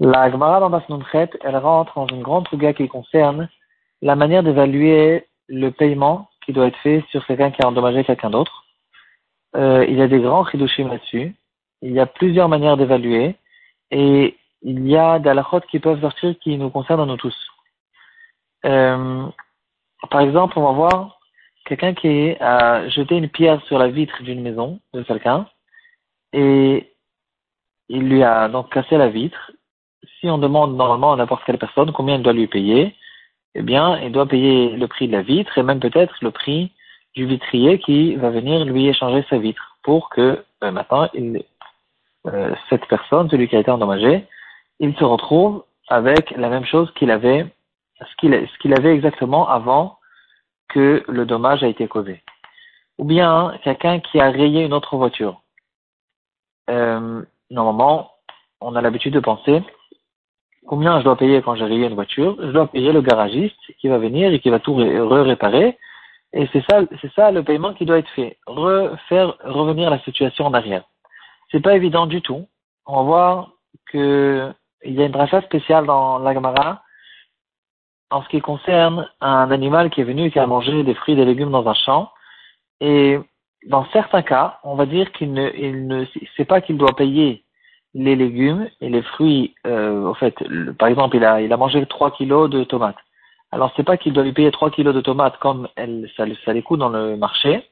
La Gemara dans Basnunchet, elle rentre dans une grande souga qui concerne la manière d'évaluer le paiement qui doit être fait sur quelqu'un qui a endommagé quelqu'un d'autre. Euh, il y a des grands chidushim là-dessus. Il y a plusieurs manières d'évaluer et il y a des halakhot qui peuvent sortir qui nous concernent nous tous. Euh, par exemple, on va voir quelqu'un qui a jeté une pierre sur la vitre d'une maison de quelqu'un et il lui a donc cassé la vitre. Si on demande normalement à n'importe quelle personne combien il doit lui payer, eh bien, il doit payer le prix de la vitre et même peut-être le prix du vitrier qui va venir lui échanger sa vitre pour que euh, maintenant euh, cette personne, celui qui a été endommagé, il se retrouve avec la même chose qu'il avait, ce qu'il avait exactement avant que le dommage a été causé. Ou bien quelqu'un qui a rayé une autre voiture. Euh, normalement, on a l'habitude de penser combien je dois payer quand j'ai rayé une voiture. Je dois payer le garagiste qui va venir et qui va tout réparer. Et c'est ça, c'est ça le paiement qui doit être fait. Refaire revenir la situation en arrière. C'est pas évident du tout. On va voir que il y a une dracha spéciale dans l'Agmara en ce qui concerne un animal qui est venu et qui a mangé des fruits et des légumes dans un champ. Et dans certains cas, on va dire qu'il ne, il ne c'est pas qu'il doit payer les légumes et les fruits. Euh, au fait, par exemple, il a, il a mangé 3 kilos de tomates. Alors, c'est pas qu'il doit lui payer 3 kilos de tomates comme elle, ça, ça les coûte dans le marché,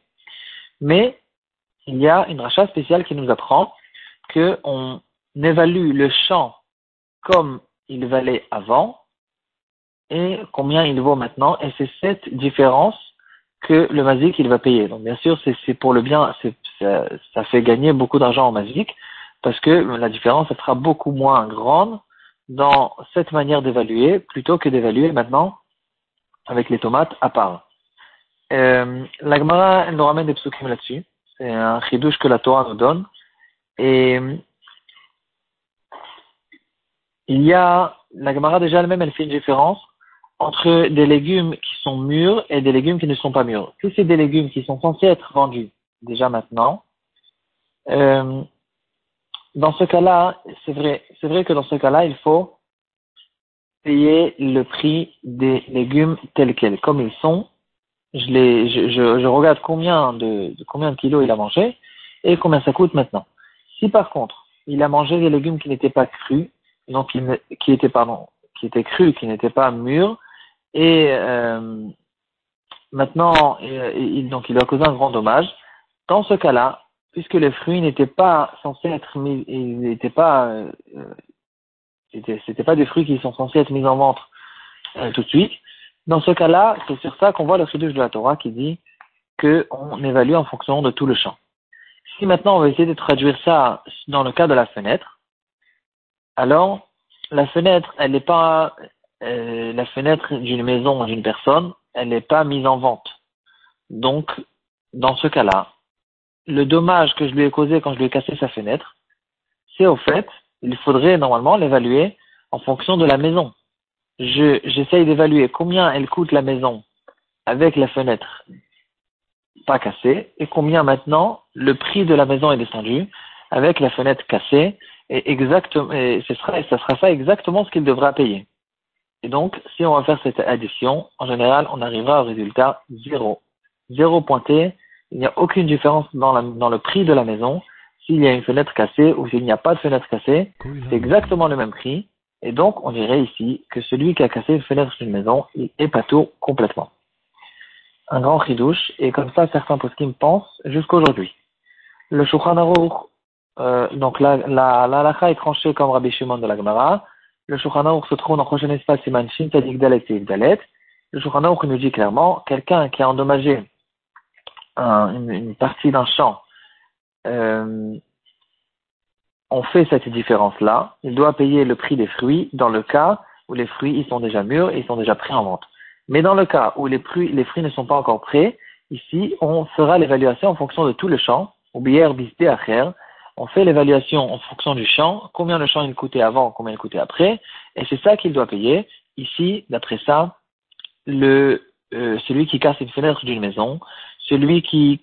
mais il y a une rachat spéciale qui nous apprend que on évalue le champ comme il valait avant et combien il vaut maintenant, et c'est cette différence que le Mazik il va payer. Donc bien sûr, c'est pour le bien, ça, ça, fait gagner beaucoup d'argent au Mazik, parce que la différence sera beaucoup moins grande dans cette manière d'évaluer, plutôt que d'évaluer maintenant avec les tomates à part. Euh, la Gemara, elle nous ramène des psukim là-dessus. C'est un chidouche que la Torah nous donne. Et il y a, la Gemara déjà elle-même, elle fait une différence entre des légumes qui sont mûrs et des légumes qui ne sont pas mûrs. Si c'est des légumes qui sont censés être vendus déjà maintenant, euh, dans ce cas-là, c'est vrai, c'est vrai que dans ce cas-là, il faut payer le prix des légumes tels quels, comme ils sont. Je, les, je, je, regarde combien de, combien de kilos il a mangé et combien ça coûte maintenant. Si par contre, il a mangé des légumes qui n'étaient pas crus, donc qui étaient pardon, qui étaient crus, qui n'étaient pas mûrs, et euh, maintenant, il, donc il a causé un grand dommage. Dans ce cas-là, puisque les fruits n'étaient pas censés être mis, ils n'étaient pas, euh, c'était pas des fruits qui sont censés être mis en vente euh, tout de suite. Dans ce cas-là, c'est sur ça qu'on voit le chidouche de la Torah qui dit qu'on évalue en fonction de tout le champ. Si maintenant on va essayer de traduire ça dans le cas de la fenêtre, alors la fenêtre, elle n'est pas, euh, la fenêtre d'une maison d'une personne, elle n'est pas mise en vente. Donc, dans ce cas-là, le dommage que je lui ai causé quand je lui ai cassé sa fenêtre, c'est au fait, il faudrait normalement l'évaluer en fonction de la maison. Je, j'essaye d'évaluer combien elle coûte la maison avec la fenêtre pas cassée et combien maintenant le prix de la maison est descendu avec la fenêtre cassée et exactement, et ce sera, ça sera ça exactement ce qu'il devra payer. Et donc, si on va faire cette addition, en général, on arrivera au résultat zéro. Zéro pointé, il n'y a aucune différence dans, la, dans le prix de la maison. S'il y a une fenêtre cassée ou s'il n'y a pas de fenêtre cassée, c'est exactement le même prix. Et donc, on dirait ici que celui qui a cassé une fenêtre d'une maison, il est pas tout complètement. Un grand ridouche, et comme ça, certains poskim pensent jusqu'aujourd'hui. Le Shulchan euh, donc la, la, la, est tranchée comme Rabbi Shimon de la Gemara, le Shulchan se trouve dans le prochain espace Siman Shin, Tadik et Dalet. Le Shulchan nous dit clairement, quelqu'un qui a endommagé une, partie d'un champ, euh, on fait cette différence-là, il doit payer le prix des fruits dans le cas où les fruits ils sont déjà mûrs et ils sont déjà prêts en vente. Mais dans le cas où les fruits, les fruits ne sont pas encore prêts, ici, on fera l'évaluation en fonction de tout le champ, ou bière, bisté, acher, on fait l'évaluation en fonction du champ, combien le champ il coûtait avant, combien il coûtait après, et c'est ça qu'il doit payer. Ici, d'après ça, euh, celui qui casse une fenêtre d'une maison, celui qui,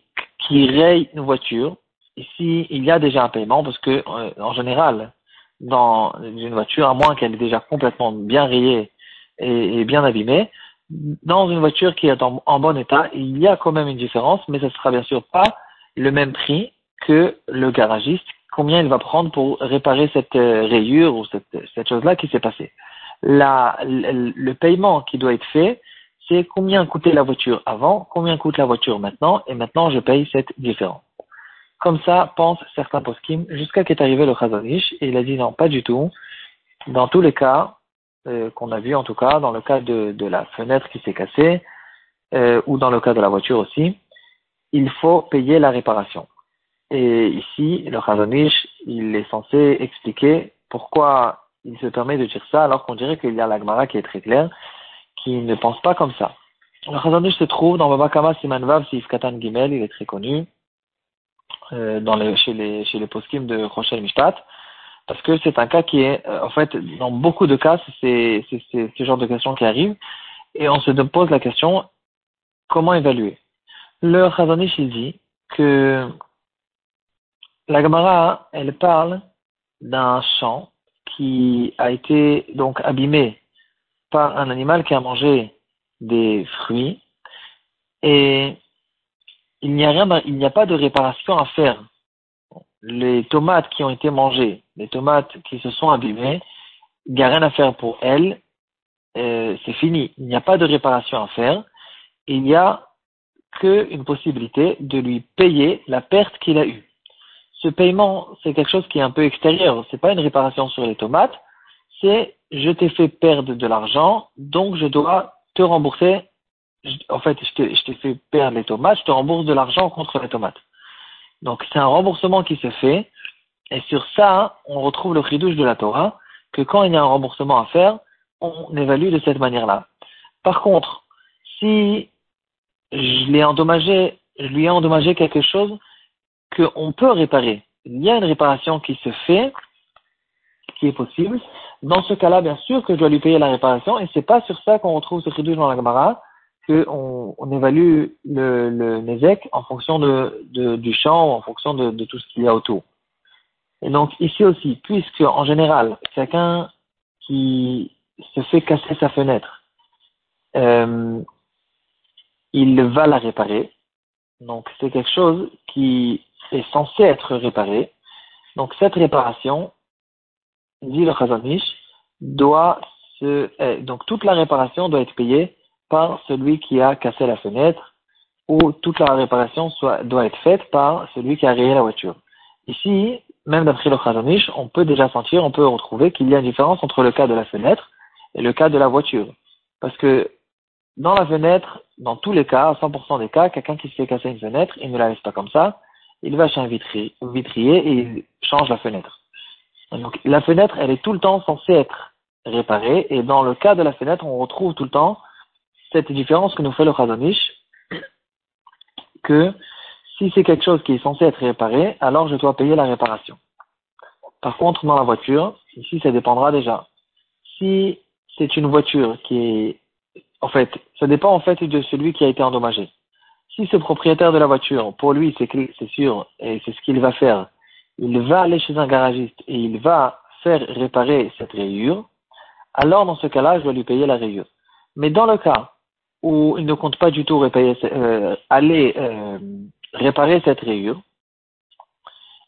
raye une voiture, ici, il y a déjà un paiement parce que, euh, en général, dans une voiture, à moins qu'elle est déjà complètement bien rayée et, bien abîmée, dans une voiture qui est en, bon état, il y a quand même une différence, mais ce sera bien sûr pas le même prix que le garagiste, combien il va prendre pour réparer cette euh, rayure ou cette, cette chose-là qui s'est passée. La, le, le paiement qui doit être fait, c'est combien coûtait la voiture avant, combien coûte la voiture maintenant, et maintenant je paye cette différence. Comme ça pensent certains poskim, jusqu'à qu'est arrivé le Chazanish, et il a dit non, pas du tout. Dans tous les cas, euh, qu'on a vu en tout cas, dans le cas de, de la fenêtre qui s'est cassée, euh, ou dans le cas de la voiture aussi, il faut payer la réparation. Et ici, le Chazanish, il est censé expliquer pourquoi il se permet de dire ça, alors qu'on dirait qu'il y a l'Agmara qui est très clair, qui ne pense pas comme ça. Le Chazanish se trouve dans Baba Kama Simanvav Sif Katan Gimel, il est très connu euh, dans les, chez les chez les poskim de Rochelle Mishpat, parce que c'est un cas qui est, euh, en fait, dans beaucoup de cas, c'est ce genre de questions qui arrivent, et on se pose la question comment évaluer? Le Chazanish il dit que la Gemara, elle parle d'un champ qui a été donc abîmé par un animal qui a mangé des fruits et il n'y a rien, il n'y a pas de réparation à faire. Les tomates qui ont été mangées, les tomates qui se sont abîmées, il n'y a rien à faire pour elles, euh, c'est fini. Il n'y a pas de réparation à faire. Il n'y a qu'une possibilité de lui payer la perte qu'il a eue. Ce paiement, c'est quelque chose qui est un peu extérieur. C'est pas une réparation sur les tomates, c'est je t'ai fait perdre de l'argent, donc je dois te rembourser. En fait, je t'ai fait perdre les tomates, je te rembourse de l'argent contre les tomates. Donc c'est un remboursement qui se fait, et sur ça, on retrouve le chidouche de la Torah, que quand il y a un remboursement à faire, on évalue de cette manière-là. Par contre, si je l'ai endommagé, je lui ai endommagé quelque chose qu'on peut réparer, il y a une réparation qui se fait, qui est possible, dans ce cas-là, bien sûr que je dois lui payer la réparation, et c'est pas sur ça qu'on retrouve ce chidouche dans la Gemara, qu'on on évalue le, le en fonction de, du champ, en fonction de, de tout ce qu'il y a autour. Et donc ici aussi, puisque en général, quelqu'un qui se fait casser sa fenêtre, euh, il va la réparer. Donc c'est quelque chose qui est censé être réparé. Donc cette réparation, dit le Chazanish, doit se, eh, donc toute la réparation doit être payée par celui qui a cassé la fenêtre ou toute la réparation doit être faite par celui qui a rayé la voiture. Ici, même d'après le Chazanish, on peut déjà sentir, on peut retrouver qu'il y a une différence entre le cas de la fenêtre et le cas de la voiture. Parce que dans la fenêtre, dans tous les cas, à 100% des cas, quelqu'un qui se fait casser une fenêtre, il ne la laisse pas comme ça, il va chez un vitrier, vitrier et il change la fenêtre. Donc la fenêtre, elle est tout le temps censée être réparée, et dans le cas de la fenêtre, on retrouve tout le temps cette différence que nous fait le Chazanish, que si c'est quelque chose qui est censé être réparé, alors je dois payer la réparation. Par contre, dans la voiture, ici, ça dépendra déjà. Si c'est une voiture qui est, en fait, ça dépend en fait de celui qui a été endommagé. Si ce propriétaire de la voiture, pour lui, c'est sûr, et c'est ce qu'il va faire, il va aller chez un garagiste et il va faire réparer cette rayure, alors dans ce cas-là, je dois lui payer la rayure. Mais dans le cas où il ne compte pas du tout euh, aller euh, réparer cette rayure,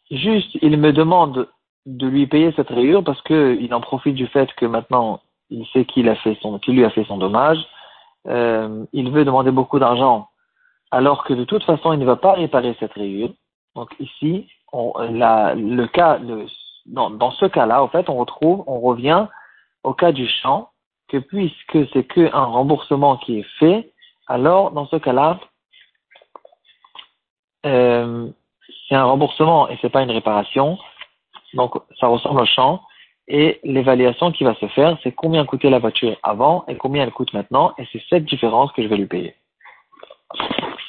juste il me demande de lui payer cette rayure parce qu'il en profite du fait que maintenant il sait qu'il a fait son, qu'il lui a fait son dommage, euh, il veut demander beaucoup d'argent alors que de toute façon il ne va pas réparer cette rayure. Donc ici, on, le cas, le, dans, dans ce cas-là, en fait, on retrouve, on revient au cas du champ, que puisque c'est qu'un remboursement qui est fait, alors dans ce cas-là, euh, c'est un remboursement et c'est pas une réparation, donc ça ressemble au champ. Et l'évaluation qui va se faire, c'est combien coûtait la voiture avant et combien elle coûte maintenant, et c'est cette différence que je vais lui payer.